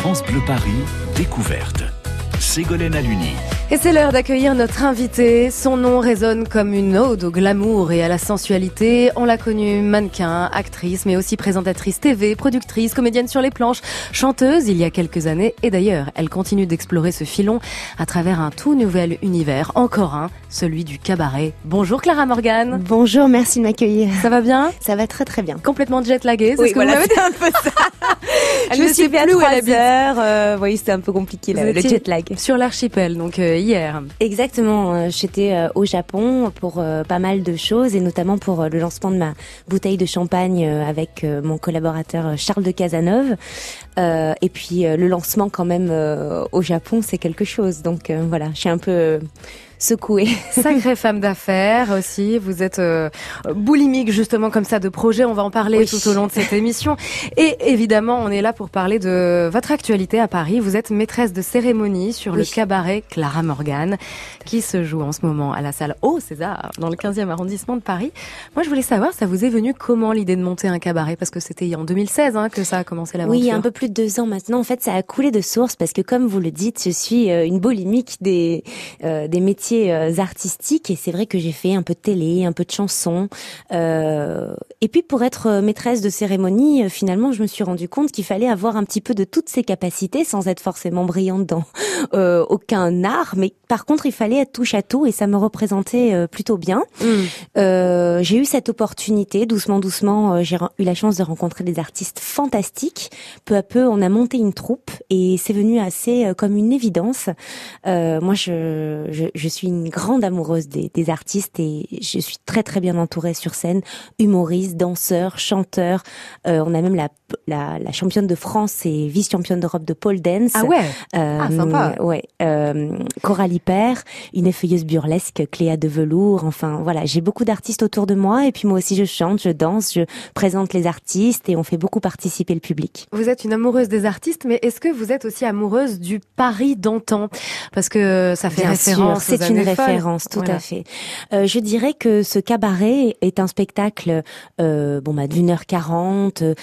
France Bleu Paris, découverte. Ségolène Aluni. Et c'est l'heure d'accueillir notre invité. Son nom résonne comme une ode au glamour et à la sensualité. On l'a connue mannequin, actrice, mais aussi présentatrice TV, productrice, comédienne sur les planches, chanteuse il y a quelques années. Et d'ailleurs, elle continue d'explorer ce filon à travers un tout nouvel univers, encore un, celui du cabaret. Bonjour Clara Morgan. Bonjour, merci de m'accueillir. Ça va bien? Ça va très très bien. Complètement jet laguée, c'est oui, ce que voilà, vous c'est un peu ça. je me suis fait à 3 heures. Euh, oui, c'était un peu compliqué là, le jet lag. Sur l'archipel, donc euh, hier. Exactement. Euh, j'étais euh, au Japon pour euh, pas mal de choses et notamment pour le lancement de ma bouteille de champagne avec mon collaborateur Charles de Casanova. et puis le lancement quand même au Japon, c'est quelque chose. Donc voilà, je suis un peu secouée. Sacrée femme d'affaires aussi. Vous êtes euh, boulimique justement comme ça de projet. On va en parler tout au long de cette émission. Et évidemment, on est là pour parler de votre actualité à Paris. Vous êtes maîtresse de cérémonie sur le cabaret Clara Morgan qui se joue en ce moment à la salle Au César dans le 15e arrondissement de Paris. Moi, je voulais savoir, ça vous est venu comment l'idée de monter un cabaret? Parce que c'était en 2016 hein, que ça a commencé l'aventure. Oui, un peu plus de deux ans maintenant. En fait, ça a coulé de source parce que comme vous le dites, je suis euh, une boulimique des, euh, des métiers euh, artistiques et c'est vrai que j'ai fait un peu de télé, un peu de chansons. Euh, et puis pour être euh, maîtresse de cérémonie, finalement, je me suis rendu compte qu'il fallait avoir un petit peu de toutes ces capacités sans être forcément brillante dans aucun art, mais par contre, il fallait être touche à tout et ça me représentait plutôt bien. Mm. j'ai eu cette opportunité, doucement, doucement, j'ai eu la chance de rencontrer des artistes fantastiques. Peu à peu, on a monté une troupe et c'est venu assez comme une évidence. moi, je, je, je suis suis une grande amoureuse des, artistes et je suis très très bien entourée sur scène, humoriste, danseur, chanteur. Euh, on a même la, la, la, championne de France et vice-championne d'Europe de pole dance. Ah ouais, euh, ah, sympa. Ouais, euh, Coralie Père, une effeuilleuse burlesque, Cléa de velours. Enfin voilà, j'ai beaucoup d'artistes autour de moi et puis moi aussi je chante, je danse, je présente les artistes et on fait beaucoup participer le public. Vous êtes une amoureuse des artistes, mais est-ce que vous êtes aussi amoureuse du Paris d'antan? Parce que ça fait référence une référence, tout à fait. Euh, je dirais que ce cabaret est un spectacle euh, bon bah d'une heure quarante, euh,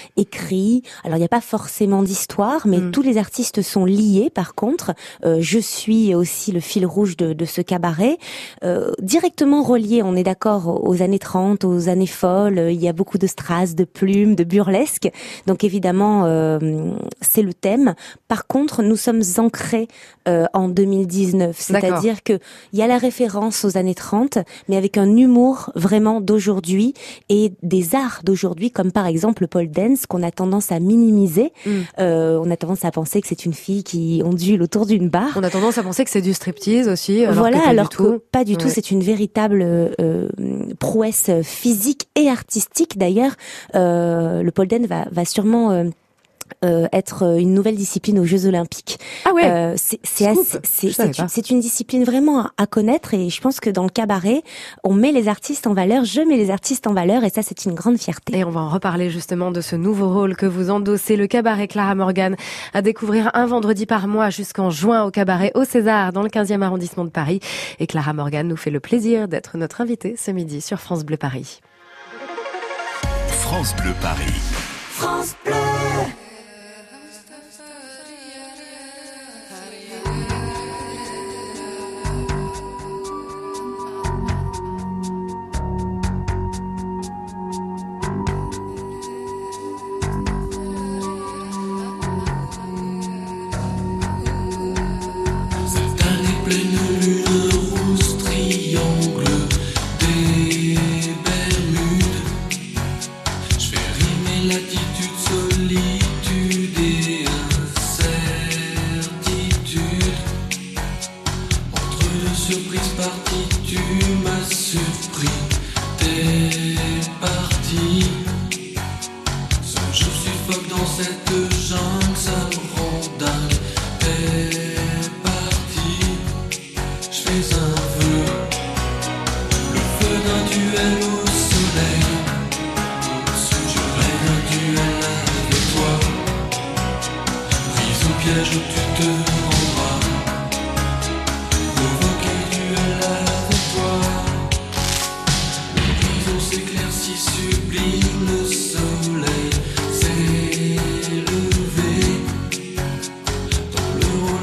Alors il n'y a pas forcément d'histoire, mais mm. tous les artistes sont liés. Par contre, euh, je suis aussi le fil rouge de, de ce cabaret, euh, directement relié. On est d'accord aux années 30, aux années folles. Il y a beaucoup de strass, de plumes, de burlesque. Donc évidemment, c'est le thème. Par contre, nous sommes ancrés en 2019, c'est-à-dire que il y a la référence aux années 30, mais avec un humour vraiment d'aujourd'hui et des arts d'aujourd'hui, comme par exemple le pole dance qu'on a tendance à minimiser. Mm. Euh, on a tendance à penser que c'est une fille qui ondule autour d'une barre. On a tendance à penser que c'est du striptease aussi. Alors voilà, que pas alors du que pas du tout. C'est une véritable euh, prouesse physique et artistique. D'ailleurs, euh, le va, va sûrement euh, être euh, une nouvelle discipline aux Jeux Olympiques. Ah ouais. Euh, c'est c'est une discipline vraiment à, connaître et je pense que dans le cabaret, on met les artistes en valeur. Je mets les artistes en valeur et ça c'est une grande fierté. Et on va en reparler justement de ce nouveau rôle que vous endossez, le cabaret Clara Morgan, à découvrir un vendredi par mois jusqu'en juin au cabaret au César dans le 15e arrondissement de Paris. Et Clara Morgan nous fait le plaisir d'être notre invitée ce midi sur France Bleu Paris. France Bleu Paris. France Bleu.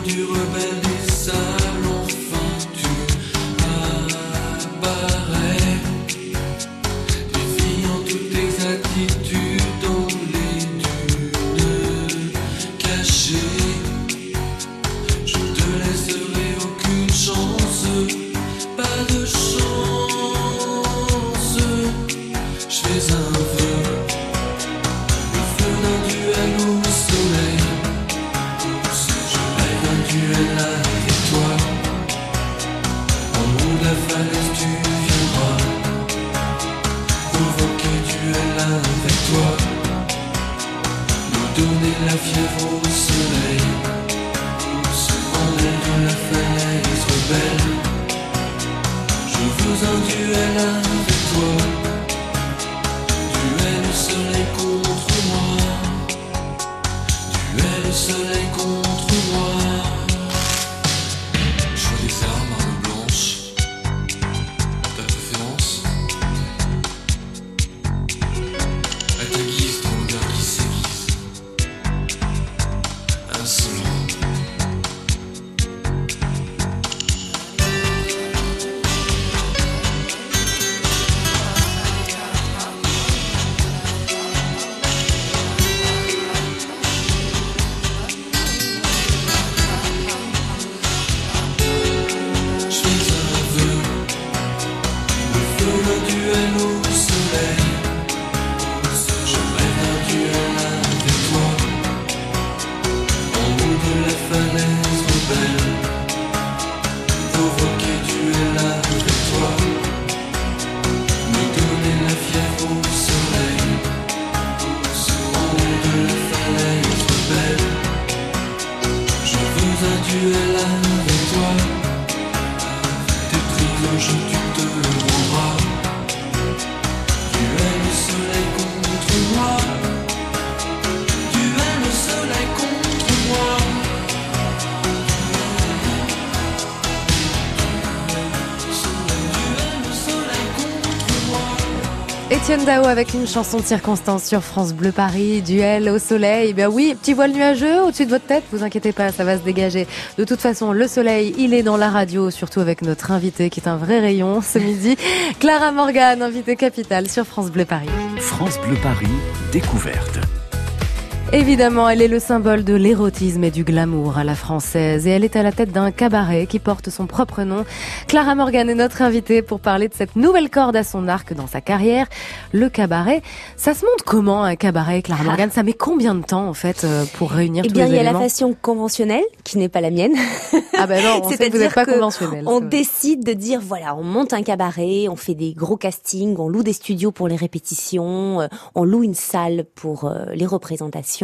du Dao avec une chanson de circonstance sur France Bleu Paris, duel au soleil. Bien oui, petit voile nuageux au-dessus de votre tête, vous inquiétez pas, ça va se dégager. De toute façon, le soleil, il est dans la radio, surtout avec notre invité qui est un vrai rayon ce midi. Clara Morgan, invitée capitale sur France Bleu Paris. France Bleu Paris, découverte. Évidemment, elle est le symbole de l'érotisme et du glamour à la française et elle est à la tête d'un cabaret qui porte son propre nom. Clara Morgan est notre invitée pour parler de cette nouvelle corde à son arc dans sa carrière, le cabaret. Ça se monte comment un cabaret, Clara ah. Morgan? Ça met combien de temps en fait euh, pour réunir eh tous bien, les éléments il y a la façon conventionnelle qui n'est pas la mienne. Ah ben non, on sait que vous n'êtes pas conventionnelle. On décide de dire voilà, on monte un cabaret, on fait des gros castings, on loue des studios pour les répétitions, euh, on loue une salle pour euh, les représentations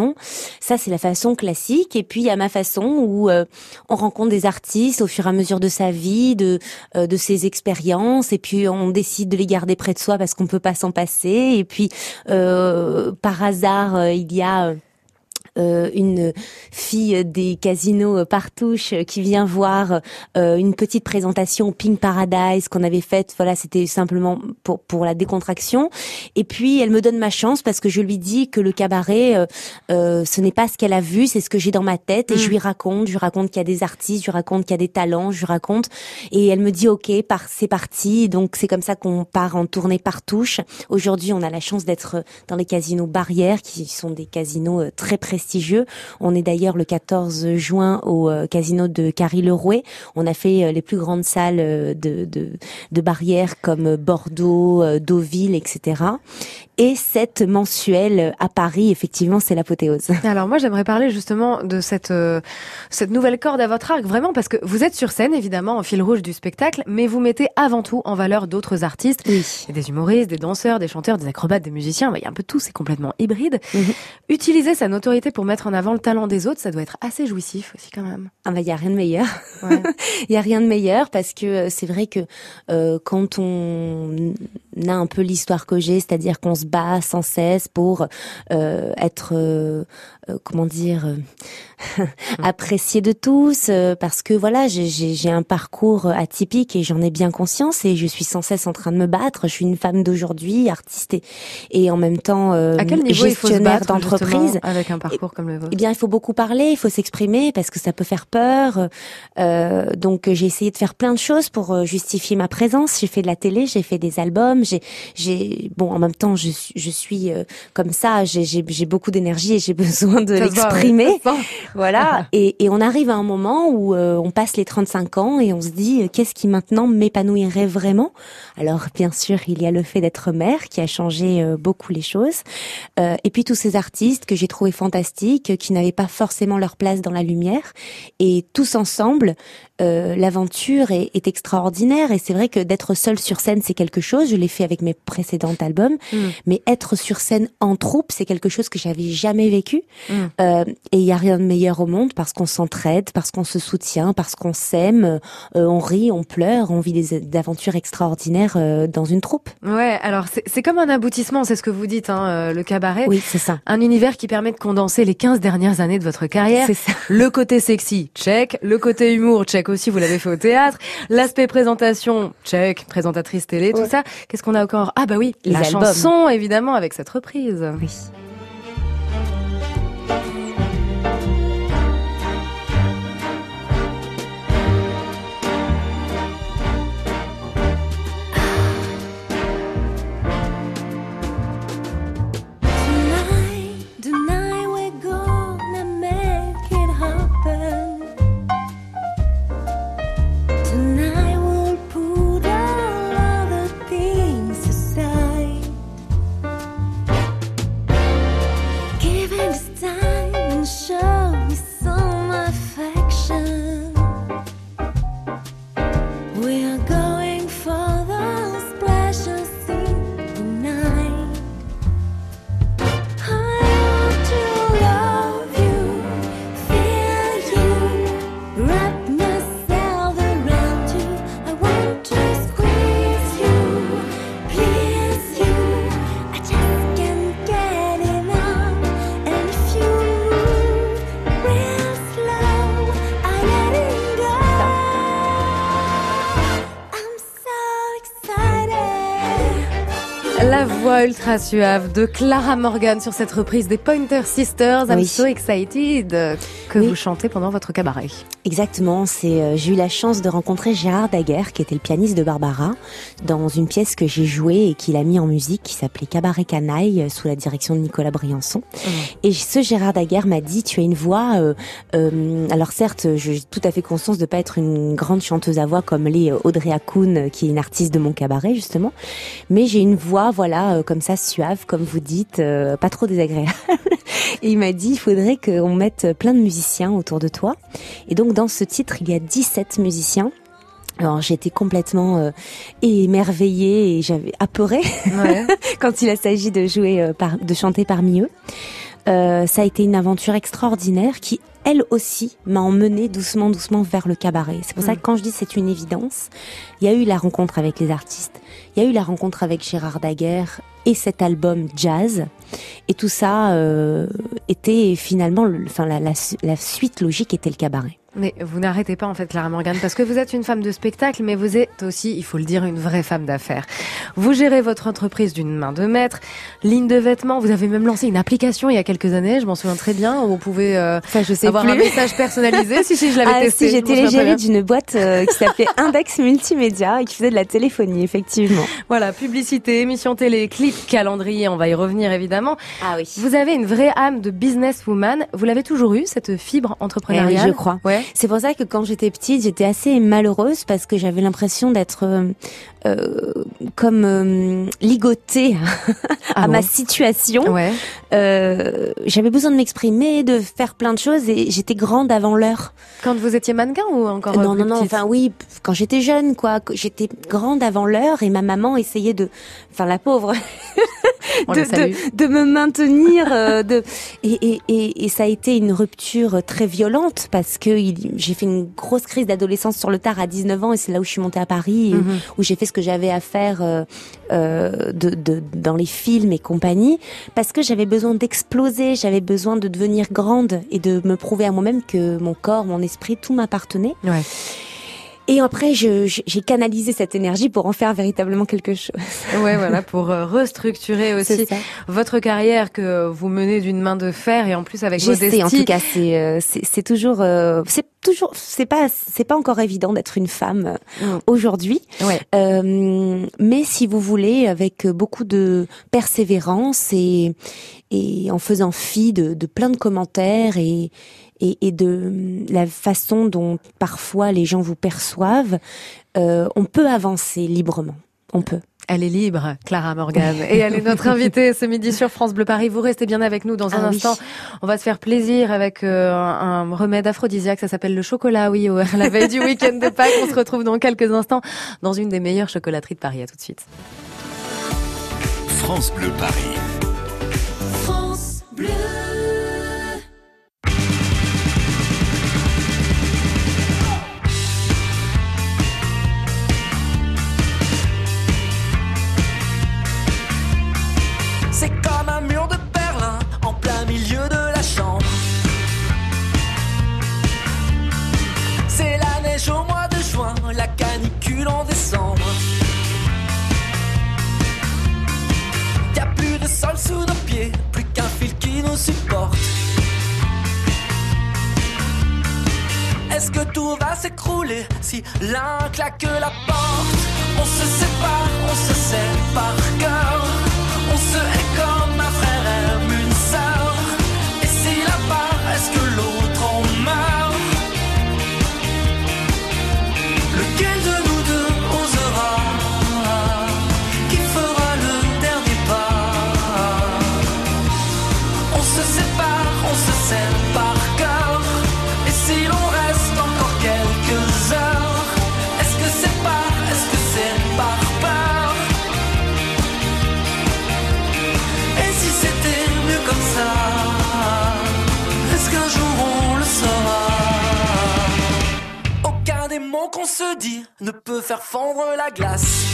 ça, c'est la façon classique. Et puis, il y a ma façon où euh, on rencontre des artistes au fur et à mesure de sa vie, de, euh, de ses expériences. Et puis, on décide de les garder près de soi parce qu'on peut pas s'en passer. Et puis, euh, par hasard, il y a euh, une fille des casinos Partouche qui vient voir euh, une petite présentation Pink Paradise qu'on avait faite. Voilà, c'était simplement pour pour la décontraction. Et puis elle me donne ma chance parce que je lui dis que le cabaret, euh, ce n'est pas ce qu'elle a vu, c'est ce que j'ai dans ma tête. Et je mm. lui raconte, je lui raconte qu'il y a des artistes, je lui raconte qu'il y a des talents, je lui raconte. Et elle me dit ok, par c'est parti. Donc c'est comme ça qu'on part en tournée Partouche. Aujourd'hui, on a la chance d'être dans les casinos Barrières, qui sont des casinos très on est d'ailleurs le 14 juin au euh, casino de Carry-le-Rouet. On a fait euh, les plus grandes salles euh, de, de, de barrières comme Bordeaux, Deauville, etc. Et cette mensuelle à Paris, effectivement, c'est l'apothéose. Alors moi, j'aimerais parler justement de cette cette nouvelle corde à votre arc, vraiment parce que vous êtes sur scène, évidemment, en fil rouge du spectacle, mais vous mettez avant tout en valeur d'autres artistes, oui. des humoristes, des danseurs, des chanteurs, des acrobates, des musiciens. Il y a un peu tout, c'est complètement hybride. Mhm. Utiliser sa notoriété pour mettre en avant le talent des autres, ça doit être assez jouissif aussi quand même. Ah bah il y a rien de meilleur. Il y a rien de meilleur parce que euh, c'est vrai que euh, quand on a un peu l'histoire que j'ai, c'est-à-dire qu'on se bat sans cesse pour euh, être euh, euh, comment dire euh, apprécié de tous euh, parce que voilà j'ai un parcours atypique et j'en ai bien conscience et je suis sans cesse en train de me battre. Je suis une femme d'aujourd'hui artiste et, et en même temps à quel niveau gestionnaire d'entreprise. avec un parcours comme le vôtre? Eh bien il faut beaucoup parler il faut s'exprimer parce que ça peut faire peur. Donc j'ai essayé de faire plein de choses pour justifier ma présence. J'ai fait de la télé j'ai fait des albums j'ai j'ai bon en même temps je, je suis comme ça. J'ai beaucoup d'énergie et j'ai besoin de l'exprimer. Voilà. et, et, on arrive à un moment où euh, on passe les 35 ans et on se dit euh, qu'est-ce qui maintenant m'épanouirait vraiment? Alors bien sûr, il y a le fait d'être mère qui a changé euh, beaucoup les choses. et puis tous ces artistes que j'ai trouvé fantastiques, qui n'avaient pas forcément leur place dans la lumière. Et tous ensemble, euh, l'aventure est, est, extraordinaire et c'est vrai que d'être seule sur scène c'est quelque chose. Je l'ai fait avec mes précédents albums, mm. mais être sur scène en troupe c'est quelque chose que j'avais jamais vécu. Mm. Euh, et il y a rien de meilleur au monde parce qu'on s'entraide, parce qu'on se soutient, parce qu'on s'aime, euh, on rit, on pleure, on vit des, aventures extraordinaires euh, dans une troupe. Ouais, alors c'est comme un aboutissement, c'est ce que vous dites, hein, euh, le cabaret. Oui, c'est ça. Un univers qui permet de condenser les 15 dernières années de votre carrière. C'est ça. Le côté sexy, check. Le côté humour, check aussi, vous l'avez fait au théâtre. L'aspect présentation, check. Présentatrice télé, tout ça. Qu'est-ce qu'on a encore? Ah bah oui, les la chanson, évidemment, avec cette reprise. Oui. Ultra suave de Clara Morgan sur cette reprise des Pointer Sisters. I'm so excited que vous chantez pendant votre cabaret. Exactement. C'est euh, j'ai eu la chance de rencontrer Gérard Daguerre, qui était le pianiste de Barbara, dans une pièce que j'ai jouée et qu'il a mis en musique, qui s'appelait Cabaret Canaille, sous la direction de Nicolas Briançon. Mmh. Et ce Gérard Daguerre m'a dit tu as une voix. Euh, euh, alors certes, j'ai tout à fait conscience de pas être une grande chanteuse à voix comme les Audrey Akoun, qui est une artiste de mon cabaret justement, mais j'ai une voix voilà comme ça suave, comme vous dites, euh, pas trop désagréable. et il m'a dit, il faudrait qu'on mette plein de musiciens autour de toi. Et donc dans ce titre, il y a 17 musiciens. Alors j'étais complètement euh, émerveillée et j'avais apeuré quand il a s'agi de jouer, euh, par, de chanter parmi eux. Euh, ça a été une aventure extraordinaire qui, elle aussi, m'a emmenée doucement, doucement vers le cabaret. C'est pour ça mm. que quand je dis c'est une évidence, il y a eu la rencontre avec les artistes, il y a eu la rencontre avec Gérard Daguerre et cet album jazz. Et tout ça était finalement, enfin la, la suite logique était le cabaret. Mais vous n'arrêtez pas en fait Clara Morgan parce que vous êtes une femme de spectacle mais vous êtes aussi, il faut le dire, une vraie femme d'affaires. Vous gérez votre entreprise d'une main de maître, ligne de vêtements, vous avez même lancé une application il y a quelques années, je m'en souviens très bien, où vous pouvez euh, je sais avoir un message personnalisé si, si je l'avais ah, testé. Si, j'étais l'égérie d'une boîte euh, qui s'appelait Index Multimédia et qui faisait de la téléphonie effectivement. Voilà, publicité, émission télé, clip, calendrier, on va y revenir évidemment. Ah oui. Vous avez une vraie âme de businesswoman, vous l'avez toujours eu cette fibre entrepreneuriale eh oui, je crois. Ouais. C'est pour ça que quand j'étais petite, j'étais assez malheureuse parce que j'avais l'impression d'être euh, euh, comme euh, ligotée à ah ma situation. Ouais. Euh, j'avais besoin de m'exprimer, de faire plein de choses et j'étais grande avant l'heure. Quand vous étiez mannequin ou encore Non, non, non. Enfin oui, quand j'étais jeune, quoi. J'étais grande avant l'heure et ma maman essayait de, enfin la pauvre, de, de, me maintenir. Euh, de et, et, et, et, ça a été une rupture très violente parce que j'ai fait une grosse crise d'adolescence sur le tard à 19 ans et c'est là où je suis montée à Paris mhm. où j'ai fait ce que j'avais à faire euh, euh, de, de, dans les films et compagnie parce que j'avais besoin d'exploser, j'avais besoin de devenir grande et de me prouver à moi-même que mon corps, mon esprit, tout m'appartenait. Ouais. Et après, j'ai canalisé cette énergie pour en faire véritablement quelque chose. Ouais, voilà, pour euh, restructurer aussi votre carrière que vous menez d'une main de fer et en plus avec modestie. en tout cas, c'est euh, c'est toujours euh, c'est toujours c'est pas c'est pas encore évident d'être une femme mm. aujourd'hui. Ouais. Euh, mais si vous voulez, avec beaucoup de persévérance et et en faisant fi de, de plein de commentaires et et, et, de la façon dont parfois les gens vous perçoivent, euh, on peut avancer librement. On peut. Elle est libre, Clara Morgan. Et elle est notre invitée ce midi sur France Bleu Paris. Vous restez bien avec nous dans un Ah oui. instant. On va se faire plaisir avec euh, un, remède aphrodisiaque. Ça s'appelle le chocolat. Oui, la veille du week-end de Pâques. On se retrouve dans quelques instants dans une des meilleures chocolateries de Paris. À tout de suite. France Bleu Paris. La canicule en décembre. Y a plus de sol sous nos pieds, plus qu'un fil qui nous supporte. Est-ce que tout va s'écrouler si l'un claque la porte? On se sépare, on se par cœur. On se ne peut faire fondre la glace.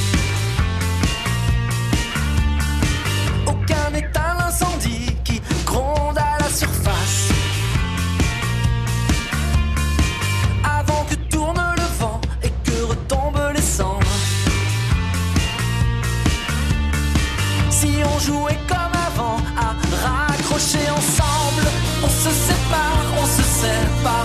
Aucun n'éteint l'incendie qui gronde à la surface. Avant que tourne le vent et que retombent les cendres. Si on jouait comme avant à raccrocher ensemble, on se sépare, on se sait par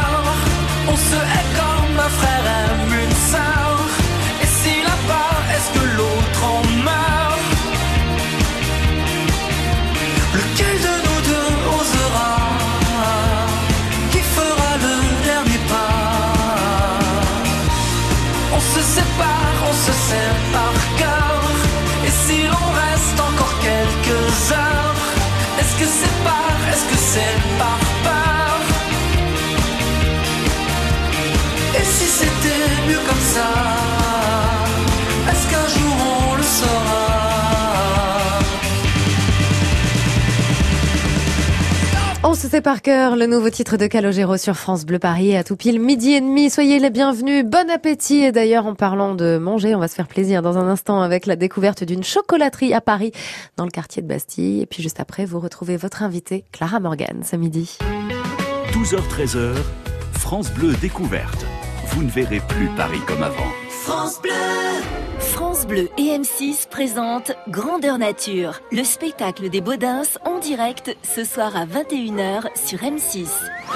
On se sait par cœur le nouveau titre de Calogero sur France Bleu Paris à tout pile midi et demi. Soyez les bienvenus. Bon appétit. Et d'ailleurs, en parlant de manger, on va se faire plaisir dans un instant avec la découverte d'une chocolaterie à Paris dans le quartier de Bastille. Et puis juste après, vous retrouvez votre invitée Clara Morgan ce midi. 12h-13h, France Bleu découverte. Vous ne verrez plus Paris comme avant. France Bleu. France Bleu et M6 présentent Grandeur Nature, le spectacle des Baudins en direct ce soir à 21h sur M6.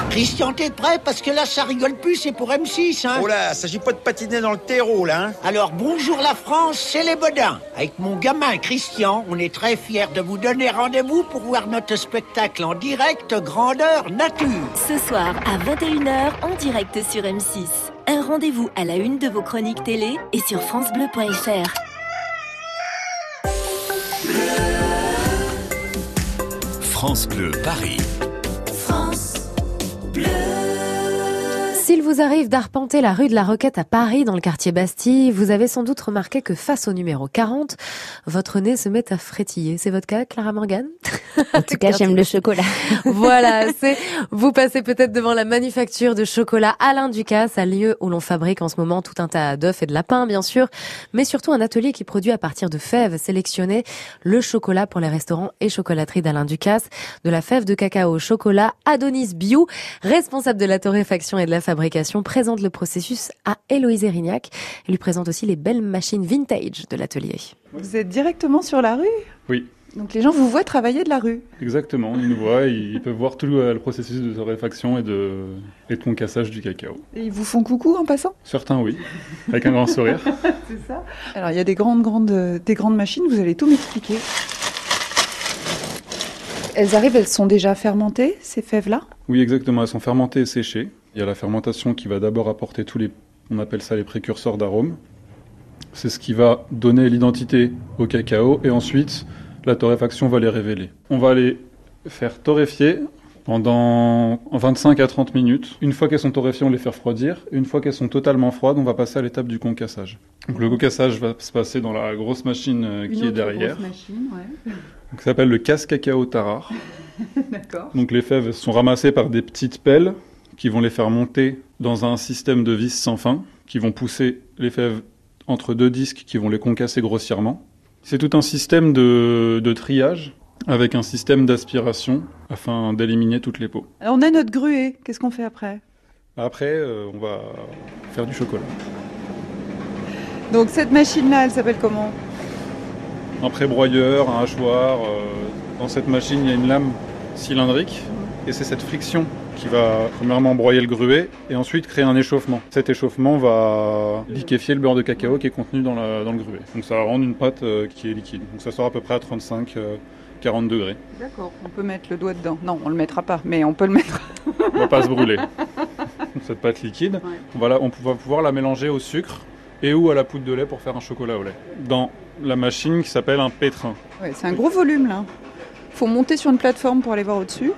Christian, t'es prêt? Parce que là, ça rigole plus, c'est pour M6, hein Oh là, s'agit pas de patiner dans le terreau, là. Hein Alors, bonjour la France, c'est les Bodins. Avec mon gamin Christian, on est très fiers de vous donner rendez-vous pour voir notre spectacle en direct Grandeur Nature. Ce soir à 21h en direct sur M6. Un rendez-vous à la une de vos chroniques télé et sur francebleu.fr. France Bleu Paris. France Bleu. S'il vous arrive d'arpenter la rue de la Roquette à Paris, dans le quartier Bastille, vous avez sans doute remarqué que face au numéro 40, votre nez se met à frétiller. C'est votre cas, Clara Morgan? En tout cas, j'aime le chocolat. voilà, c'est vous passez peut-être devant la manufacture de chocolat Alain Ducasse, un lieu où l'on fabrique en ce moment tout un tas d'œufs et de lapins, bien sûr, mais surtout un atelier qui produit à partir de fèves sélectionnées le chocolat pour les restaurants et chocolateries d'Alain Ducasse, de la fève de cacao au chocolat Adonis Bio, responsable de la torréfaction et de la fabrication, présente le processus à Héloïse Erignac. Elle lui présente aussi les belles machines vintage de l'atelier. Vous êtes directement sur la rue? Oui. Donc les gens vous voient travailler de la rue? Exactement, ils nous voient, ils peuvent voir tout le, processus de torréfaction et de, et de concassage du cacao. Et ils vous font coucou en passant? Certains oui, avec un grand sourire. C'est ça Alors il y a des grandes, grandes, des grandes machines, vous allez tout m'expliquer. Elles arrivent, elles sont déjà fermentées, ces fèves-là? Oui, exactement, elles sont fermentées et séchées. Il y a la fermentation qui va d'abord apporter tous les, on appelle ça les précurseurs d'arômes. C'est ce qui va donner l'identité au cacao et ensuite la torréfaction va les révéler. On va les faire torréfier pendant 25 à 30 minutes. Une fois qu'elles sont torréfiées, on les fait refroidir. Une fois qu'elles sont totalement froides, on va passer à l'étape du concassage. Donc le concassage va se passer dans la grosse machine euh, qui Une est derrière. grosse machine, ouais. Donc, ça s'appelle le casse cacao tarare. D'accord. Donc les fèves sont ramassées par des petites pelles qui vont les faire monter dans un système de vis sans fin, qui vont pousser les fèves entre deux disques qui vont les concasser grossièrement. C'est tout un système de, de triage avec un système d'aspiration afin d'éliminer toutes les peaux. Alors on a notre gruée, qu'est-ce qu'on fait après? Après, euh, on va faire du chocolat. Donc cette machine-là, elle s'appelle comment? Un prébroyeur, un hachoir. euh, dans cette machine, il y a une lame cylindrique et c'est cette friction qui va premièrement broyer le gruet et ensuite créer un échauffement. Cet échauffement va liquéfier le beurre de cacao qui est contenu dans, la- dans le gruet. Donc ça va rendre une pâte euh, qui est liquide. Donc ça sort à peu près à 35-40 degrés. D'accord. On peut mettre le doigt dedans. Non, on le mettra pas, mais on peut le mettre. On va pas se brûler. Cette pâte liquide, Ouais. on, va la- on va pouvoir la mélanger au sucre et ou à la poudre de lait pour faire un chocolat au lait. Dans la machine qui s'appelle un pétrin. Ouais, c'est un gros volume là. Faut monter sur une plateforme pour aller voir au-dessus.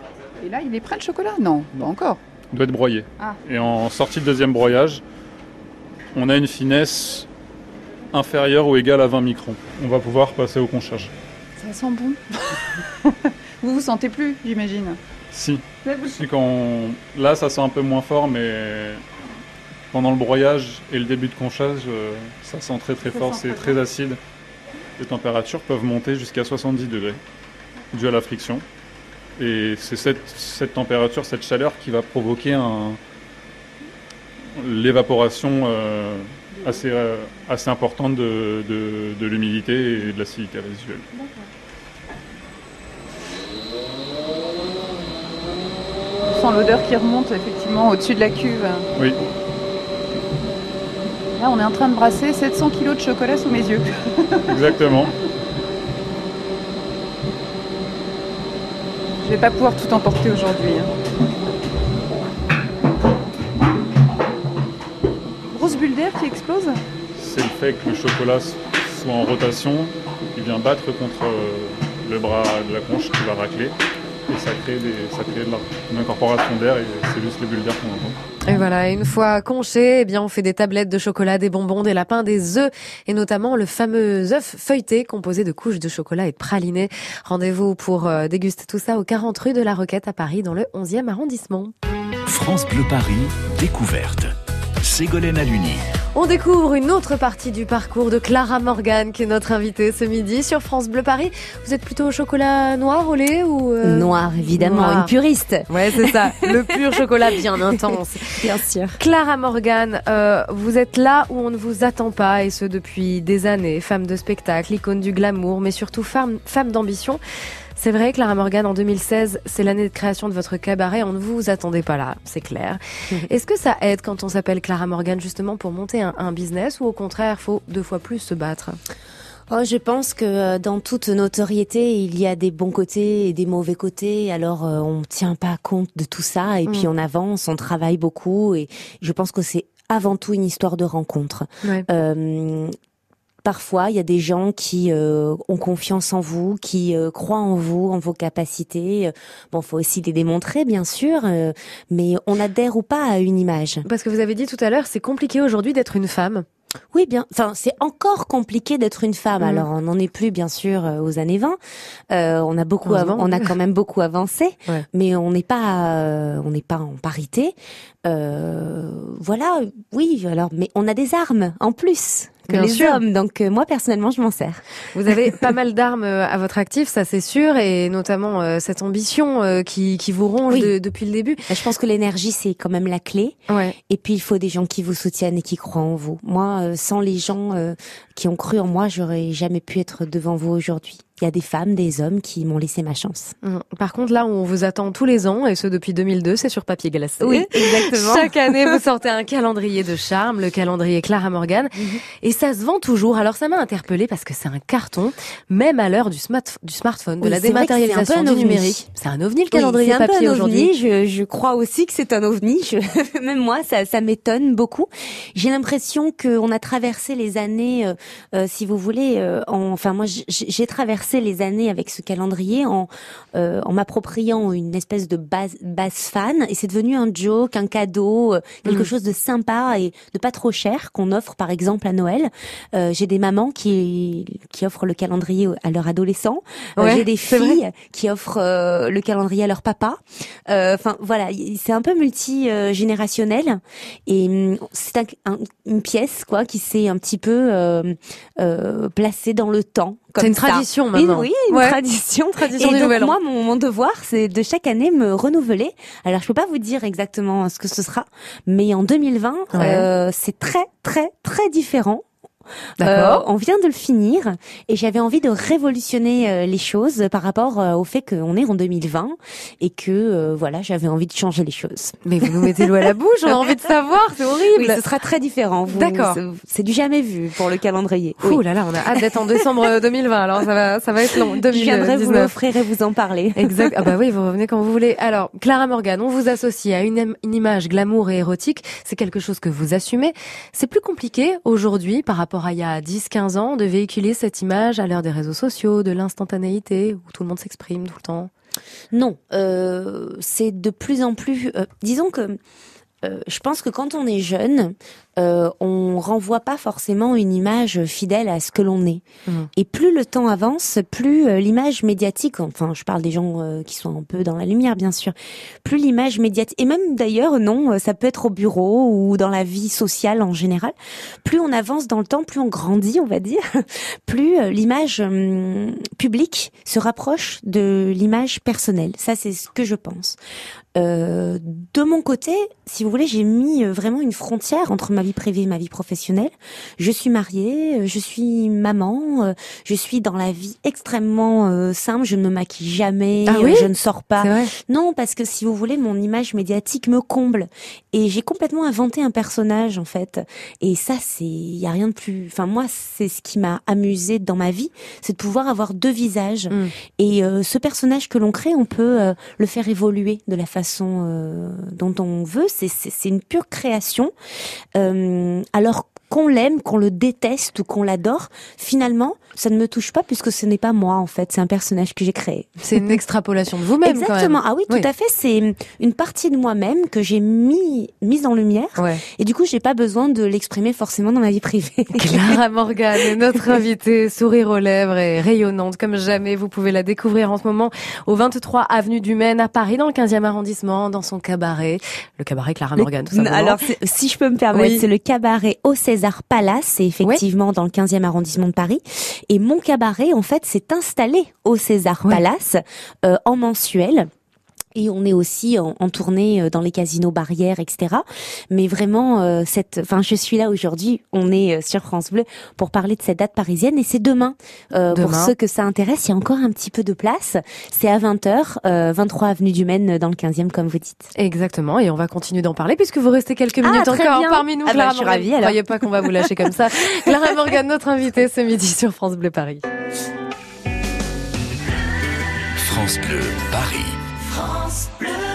Et là, il est prêt le chocolat Non, pas encore. Il doit être broyé. Ah. Et en sortie de deuxième broyage, on a une finesse inférieure ou égale à 20 microns. On va pouvoir passer au conchage. Ça sent bon. vous vous sentez plus, j'imagine. Si. Si quand on- Là, ça sent un peu moins fort, mais pendant le broyage et le début de conchage, euh, ça sent très très Ça fort. C'est très très acide. Les températures peuvent monter jusqu'à 70 degrés, dû à la friction. Et c'est cette, cette température, cette chaleur qui va provoquer un- l'évaporation euh, assez, euh, assez importante de, de- de l'humidité et de l'acidité résiduelle. On sent l'odeur qui remonte effectivement au-dessus de la cuve. Oui. Là, on est en train de brasser 700 kg de chocolat sous mes yeux. Exactement. Je vais pas pouvoir tout emporter aujourd'hui. hein. Grosse bulle d'air qui explose? C'est le fait que le chocolat soit en rotation, il vient battre contre euh, le bras de la conche qui va racler. Et ça crée, des, ça crée de la- une incorporation d'air et c'est juste les bulles d'air qu'on entend. Et voilà, une fois conché, eh bien, on fait des tablettes de chocolat, des bonbons, des lapins, des œufs et notamment le fameux œuf feuilleté composé de couches de chocolat et de praliné. Rendez-vous pour euh, déguster tout ça au 40 rue de la Roquette à Paris dans le 11e arrondissement. France Bleu Paris, découverte. Ségolène Aluni. On découvre une autre partie du parcours de Clara Morgan qui est notre invitée ce midi sur France Bleu Paris. Vous êtes plutôt au chocolat noir au lait ou euh, Noir, évidemment, Noir. une puriste. Ouais, c'est ça, le pur chocolat bien intense. Bien sûr. Clara Morgan, euh, vous êtes là où on ne vous attend pas, et ce depuis des années. Femme de spectacle, icône du glamour, mais surtout femme, femme d'ambition. C'est vrai, Clara Morgan, en 2016, c'est l'année de création de votre cabaret. On ne vous attendait pas là, c'est clair. Est-ce que ça aide quand on s'appelle Clara Morgan justement pour monter un, un business ou au contraire, faut deux fois plus se battre? Oh, je pense que euh, dans toute notoriété, il y a des bons côtés et des mauvais côtés. Alors, euh, on tient pas compte de tout ça et Mm. puis on avance, on travaille beaucoup et je pense que c'est avant tout une histoire de rencontre. Ouais. Euh, Parfois, il y a des gens qui euh, ont confiance en vous, qui euh, croient en vous, en vos capacités. Bon, faut aussi les démontrer, bien sûr, euh, mais on adhère ou pas à une image. Parce que vous avez dit tout à l'heure, c'est compliqué aujourd'hui d'être une femme. Oui, bien. Enfin, c'est encore compliqué d'être une femme. Mhm. Alors, on n'en est plus, bien sûr, aux années 20. Euh, on a beaucoup, on a quand même beaucoup avancé, Ouais. mais on n'est pas, euh, on n'est pas en parité. Euh, voilà. Oui. Alors, mais on a des armes en plus que Bien les sûr. hommes. Donc, euh, moi, personnellement, je m'en sers. Vous avez pas mal d'armes euh, à votre actif, ça c'est sûr, et notamment euh, cette ambition euh, qui, qui vous ronge Oui. de- depuis le début. Je pense que l'énergie, c'est quand même la clé. Ouais. Et puis il faut des gens qui vous soutiennent et qui croient en vous. Moi, euh, sans les gens euh, qui ont cru en moi, j'aurais jamais pu être devant vous aujourd'hui. Il y a des femmes, des hommes qui m'ont laissé ma chance. Mm. Par contre, là où on vous attend tous les ans, et ce depuis 2002, c'est sur papier glacé. exactement. Chaque année, vous sortez un calendrier de charme, le calendrier Clara Morgan, et ça se vend toujours. Alors ça m'a interpellée parce que c'est un carton, même à l'heure du, smart- du smartphone, de Oui, la dématérialisation du numérique. C'est un ovni le Oui, calendrier peu papier aujourd'hui. Je, je crois aussi que c'est un ovni. Je- même moi, ça, ça m'étonne beaucoup. J'ai l'impression qu'on a traversé les années, euh, euh, si vous voulez, euh, en- enfin moi, j'ai traversé les années avec ce calendrier en, euh, en m'appropriant une espèce de base, base fan, et c'est devenu un joke, un cadeau, euh, quelque Mm. chose de sympa et de pas trop cher qu'on offre par exemple à Noël. Euh, j'ai des mamans qui qui offrent le calendrier à leurs adolescents. Ouais, j'ai des vrai. filles qui offrent euh, le calendrier à leur papa. Enfin voilà, c'est un peu multi euh, générationnel et hum, c'est un- un- une pièce quoi qui s'est un petit peu placée dans le temps. Comme C'est une ça. tradition maintenant. oui, une Ouais. tradition. Tradition et du donc Nouvel An. moi, mon, mon devoir, c'est de chaque année me renouveler. Alors je peux pas vous dire exactement ce que ce sera, mais en 2020, Ouais. euh, c'est très très très différent. D'accord. Euh, on vient de le finir et j'avais envie de révolutionner euh, les choses par rapport euh, au fait qu'on est en 2020 et que euh, voilà, j'avais envie de changer les choses. Mais vous nous mettez l'eau à la bouche, on a envie de savoir, c'est horrible. Oui, ce sera très différent. D'accord. c'est- du jamais vu pour le calendrier. Oui. Ouh là là, on a hâte d'être en décembre 2020, alors ça va, ça va être long. Je viendrai vous 2019. l'offrir et vous en parler. Exact. Ah bah oui, vous revenez quand vous voulez. Alors, Clara Morgan, on vous associe à une, une image glamour et érotique. C'est quelque chose que vous assumez. C'est plus compliqué aujourd'hui par rapport il y a 10, 15 ans de véhiculer cette image à l'heure des réseaux sociaux, de l'instantanéité, où tout le monde s'exprime tout le temps. Non, euh, c'est de plus en plus. euh, disons que euh, je pense que quand on est jeune, euh, on renvoie pas forcément une image fidèle à ce que l'on est. Mhm. Et plus le temps avance, plus euh, l'image médiatique, enfin je parle des gens euh, qui sont un peu dans la lumière bien sûr, plus l'image médiatique, et même d'ailleurs non, euh, ça peut être au bureau ou dans la vie sociale en général, plus on avance dans le temps, plus on grandit on va dire, plus l'image hum, publique se rapproche de l'image personnelle. Ça c'est ce que je pense. De mon côté, si vous voulez, j'ai mis vraiment une frontière entre ma vie privée et ma vie professionnelle. Je suis mariée, euh, je suis maman, euh, je suis dans la vie extrêmement euh, simple, je ne me maquille jamais, Ah oui je ne sors pas. Non, parce que si vous voulez, mon image médiatique me comble et j'ai complètement inventé un personnage en fait. Et ça, c'est, il y a rien de plus. Enfin moi, c'est ce qui m'a amusé dans ma vie, c'est de pouvoir avoir deux visages. Mm. Et euh, ce personnage que l'on crée, on peut euh, le faire évoluer de la façon dont on veut. C'est, une pure création. Euh, alors qu'on l'aime, qu'on le déteste ou qu'on l'adore, finalement, ça ne me touche pas puisque ce n'est pas moi en fait, c'est un personnage que j'ai créé. C'est une extrapolation de vous-même quand Exactement. même. Ah oui, tout à fait. C'est une partie de moi-même que j'ai mis mise en lumière. Ouais. Et du coup, j'ai pas besoin de l'exprimer forcément dans ma vie privée. Clara Morgan est notre invitée, sourire aux lèvres et rayonnante comme jamais. Vous pouvez la découvrir en ce moment au 23 avenue du Maine à Paris, dans le 15e arrondissement, dans son cabaret. Le cabaret Clara Morgan, tout simplement. Alors, si je peux me permettre, Oui. c'est le cabaret au César Palace, c'est effectivement dans le 15e arrondissement de Paris. Et mon cabaret, en fait, s'est installé au César Ouais. Palace euh, en mensuel. Et on est aussi en, en tournée euh, dans les casinos barrières, etc. Mais vraiment, euh, cette, enfin, je suis là aujourd'hui. On est euh, sur France Bleu pour parler de cette date parisienne, et c'est demain. Euh, pour ceux que ça intéresse, il y a encore un petit peu de place. C'est à 20h, euh, 23 avenue du Maine, dans le 15e, comme vous dites. Exactement, et on va continuer d'en parler puisque vous restez quelques Ah, minutes encore bien. parmi nous. Ah bah, Clara je suis ravie, alors. Croyez pas qu'on va vous lâcher comme ça. Clara Morgan, notre invitée ce midi sur France Bleu Paris. France Bleu, Paris. France Bleu.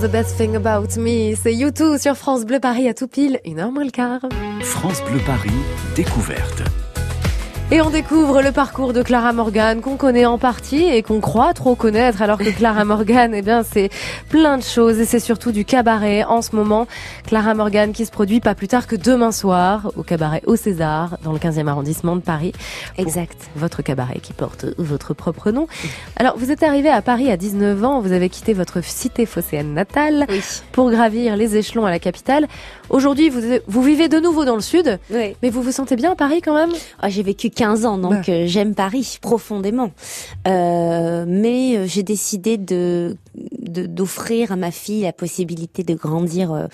The best thing about me. C'est YouTube sur France Bleu Paris à tout pile, une heure moins le quart. France Bleu Paris, découverte. Et on découvre le parcours de Clara Morgan qu'on connaît en partie et qu'on croit trop connaître alors que Clara Morgan, eh bien, c'est plein de choses et c'est surtout du cabaret en ce moment. Clara Morgan qui se produit pas plus tard que demain soir au cabaret au César dans le 15e arrondissement de Paris. Exact. Votre cabaret qui porte votre propre nom. Alors, vous êtes arrivé à Paris à 19 ans, vous avez quitté votre cité phocéenne natale Oui. pour gravir les échelons à la capitale. Aujourd'hui, vous, vous vivez de nouveau dans le sud, Oui. mais vous vous sentez bien à Paris quand même? Ah, j'ai vécu 15 ans, donc Bah. euh, j'aime Paris profondément. Euh, mais euh, j'ai décidé de de- d'offrir à ma fille la possibilité de grandir.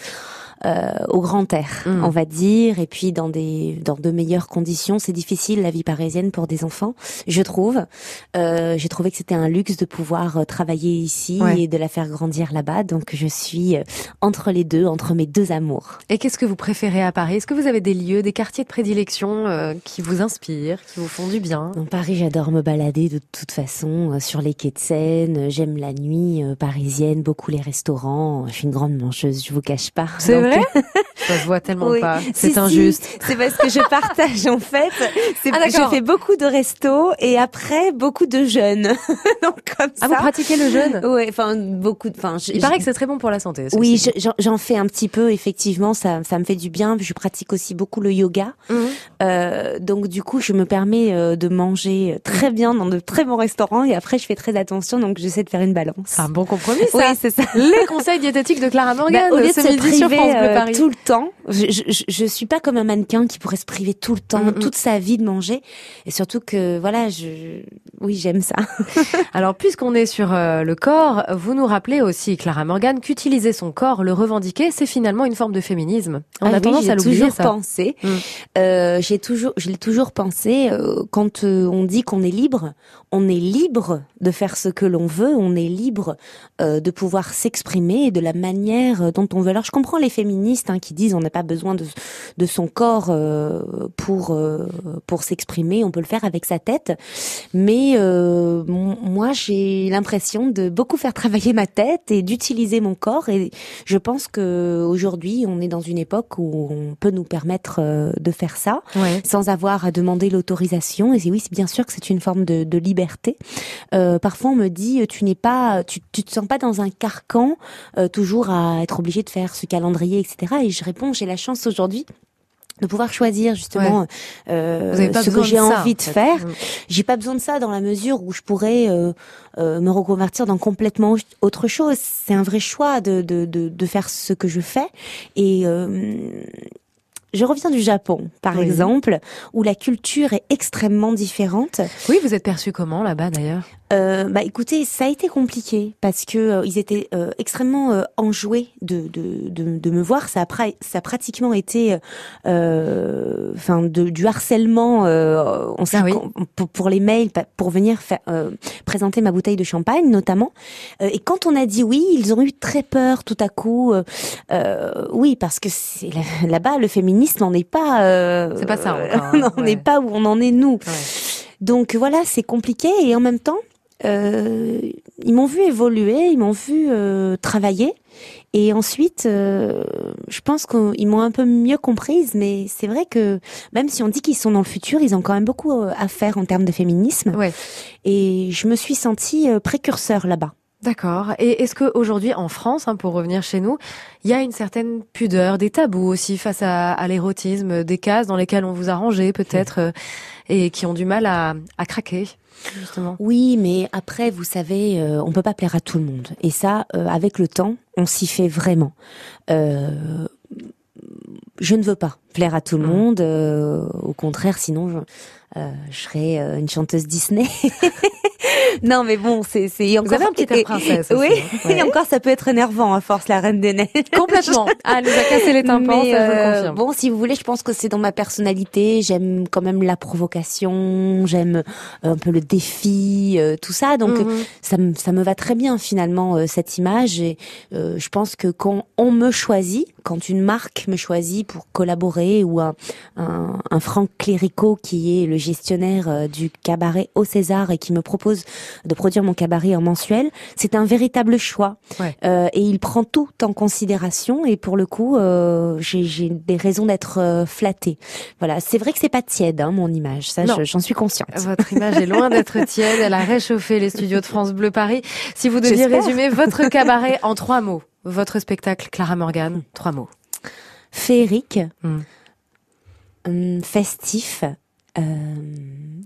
Euh, au grand air, Mm. on va dire, et puis dans des dans de meilleures conditions. C'est difficile la vie parisienne pour des enfants, je trouve. Euh, J'ai trouvé que c'était un luxe de pouvoir euh, travailler ici Ouais. et de la faire grandir là-bas. Donc je suis entre les deux, entre mes deux amours. Et qu'est-ce que vous préférez à Paris? Est-ce que vous avez des lieux, des quartiers de prédilection euh, qui vous inspirent, qui vous font du bien? Dans Paris, j'adore me balader de toute façon euh, sur les quais de Seine. J'aime la nuit euh, parisienne, beaucoup les restaurants. Je suis une grande mangeuse, je vous cache pas. C'est vrai ¿Eh? ¿Eh? Ça se voit tellement Oui. pas. C'est si. injuste. C'est parce que je partage en fait. C'est Ah, je fais beaucoup de restos et après beaucoup de jeûnes. Donc comme Ah, ça. vous pratiquez le jeûne? Ouais, enfin beaucoup. Enfin, Il paraît que c'est très bon pour la santé. Oui, j'en- fais un petit peu effectivement. Ça, ça me fait du bien. Je pratique aussi beaucoup le yoga. Mhm. Euh, donc du coup, je me permets euh, de manger très bien dans de très bons restaurants et après, je fais très attention. Donc j'essaie de faire une balance. C'est un bon compromis, ça. Oui, c'est ça. Les conseils diététiques de Clara Morgan Bah, au lieu de ce se midi sur priver France Bleu euh, Paris. tout le temps, je, je, je- je suis pas comme un mannequin qui pourrait se priver tout le temps, Mm, mm. toute sa vie de manger. Et surtout que voilà, je, oui, j'aime ça. Alors, puisqu'on est sur euh, le corps, vous nous rappelez aussi, Clara Morgan, qu'utiliser son corps, le revendiquer, c'est finalement une forme de féminisme. On Ah a oui, tendance j'ai à l'oublier, toujours ça. pensé. Mm. Euh, j'ai toujours, je l'ai toujours pensé. euh, quand on dit qu'on est libre, on est libre de faire ce que l'on veut. On est libre de pouvoir s'exprimer de la manière dont on veut. Alors, je comprends les féministes hein, qui disent on n'a pas besoin de de son corps euh, pour euh, pour s'exprimer. On peut le faire avec sa tête. Mais euh, moi, j'ai l'impression de beaucoup faire travailler ma tête et d'utiliser mon corps. Et je pense que aujourd'hui, on est dans une époque où on peut nous permettre de faire ça Ouais. sans avoir à demander l'autorisation. Et oui, c'est bien sûr que c'est une forme de, de liberté. Parfois, on me dit, tu n'es pas, tu, tu te sens pas dans un carcan, toujours à être obligé de faire ce calendrier, etc. Et je j'ai la chance aujourd'hui de pouvoir choisir justement euh, ce que j'ai envie en de fait. faire. Mm. J'ai pas besoin de ça dans la mesure où je pourrais euh, euh, me reconvertir dans complètement autre chose. C'est un vrai choix de, de, de, de faire ce que je fais. Et je reviens du Japon, par Oui. exemple, où la culture est extrêmement différente. Oui, vous êtes perçu comment là-bas d'ailleurs? Euh, bah écoutez, ça a été compliqué parce que euh, ils étaient euh, extrêmement euh, enjoués de, de, de, de me voir. Ça a, pra- ça a pratiquement été, euh, enfin, de, du harcèlement. Euh, on sait Ah oui. qu'on- pour, pour les mails, pour venir faire, euh, présenter ma bouteille de champagne notamment. Euh, et quand on a dit oui, ils ont eu très peur tout à coup. euh, euh, oui, parce que c'est là- là-bas le féminisme, on n'est pas. euh, C'est pas ça encore, hein, on ouais. n'est pas où on en est nous. Ouais. Donc voilà, c'est compliqué et en même temps, euh, ils m'ont vu évoluer, ils m'ont vu euh, travailler et ensuite, euh, je pense qu'ils m'ont un peu mieux comprise. Mais c'est vrai que même si on dit qu'ils sont dans le futur, ils ont quand même beaucoup euh, à faire en termes de féminisme. Ouais. Et je me suis sentie euh, précurseur là-bas. D'accord. Et est-ce que aujourd'hui en France, hein, pour revenir chez nous, il y a une certaine pudeur, des tabous aussi face à, à l'érotisme, des cases dans lesquelles on vous a rangé peut-être euh, et qui ont du mal à, à craquer? Justement. Oui, mais après, vous savez, euh, on peut pas plaire à tout le monde. Et ça, euh, avec le temps, on s'y fait vraiment. Euh, je ne veux pas plaire à tout le monde. euh, au contraire, sinon, je, euh, je serais euh, une chanteuse Disney. non, mais bon, c'est c'est Vous encore avez un petit air princesse Oui, hein. et encore, ça peut être énervant à force la Reine des Neiges. Complètement. Ah, elle nous a cassé les tympans, Mais, ça je le euh, confirme. bon, si vous voulez, je pense que c'est dans ma personnalité. J'aime quand même la provocation, j'aime euh, un peu le défi, euh, tout ça. Donc, Mhm. ça, me- ça me va très bien finalement euh, cette image. Et euh, je pense que quand on me choisit, quand une marque me choisit pour collaborer ou un, un, un Franck Clérico qui est le gestionnaire euh, du cabaret au César et qui me propose de produire mon cabaret en mensuel, c'est un véritable choix. Ouais. Euh, et il prend tout en considération et pour le coup, euh, j'ai des raisons d'être euh, flattée. Voilà, c'est vrai que c'est pas tiède hein, mon image, ça j'en suis consciente. Votre image est loin d'être tiède. Elle a réchauffé les studios de France Bleu Paris. Si vous deviez résumer votre cabaret en trois mots, votre spectacle Clara Morgan, trois mots. Féerique, Hmm. hum, festif,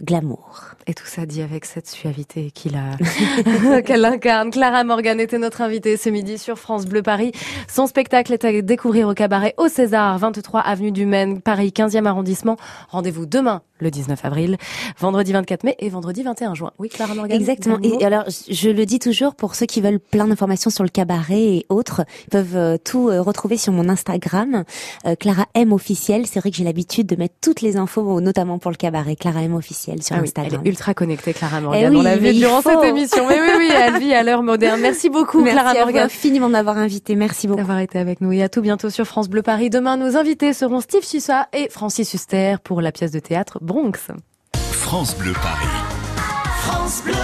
glamour. Et tout ça dit avec cette suavité qu'il a, qu'elle incarne. Clara Morgan était notre invitée ce midi sur France Bleu Paris. Son spectacle est à découvrir au cabaret au César, 23 avenue du Maine, Paris 15e arrondissement. Rendez-vous demain, le 19 avril, vendredi 24 mai et vendredi 21 juin. Oui, Clara Morgan. Exactement. Et alors, je- le dis toujours pour ceux qui veulent plein d'informations sur le cabaret et autres, ils peuvent euh, tout euh, retrouver sur mon Instagram, euh, Clara M officiel. C'est vrai que j'ai l'habitude de mettre toutes les infos, notamment pour le cabaret, Clara M officiel sur Ah oui, Instagram. elle est ultra connectée, Clara Morgan. Eh oui, On l'a vu durant faut. cette émission. Mais oui, oui, elle vit à l'heure moderne. Merci beaucoup, Merci Clara à vous Morgan. infiniment de m'avoir invité. Merci beaucoup. d'avoir été avec nous et à tout bientôt sur France Bleu Paris. Demain, nos invités seront Steve Sussa et Francis Huster pour la pièce de théâtre Bronx. France Bleu Paris. France Bleu.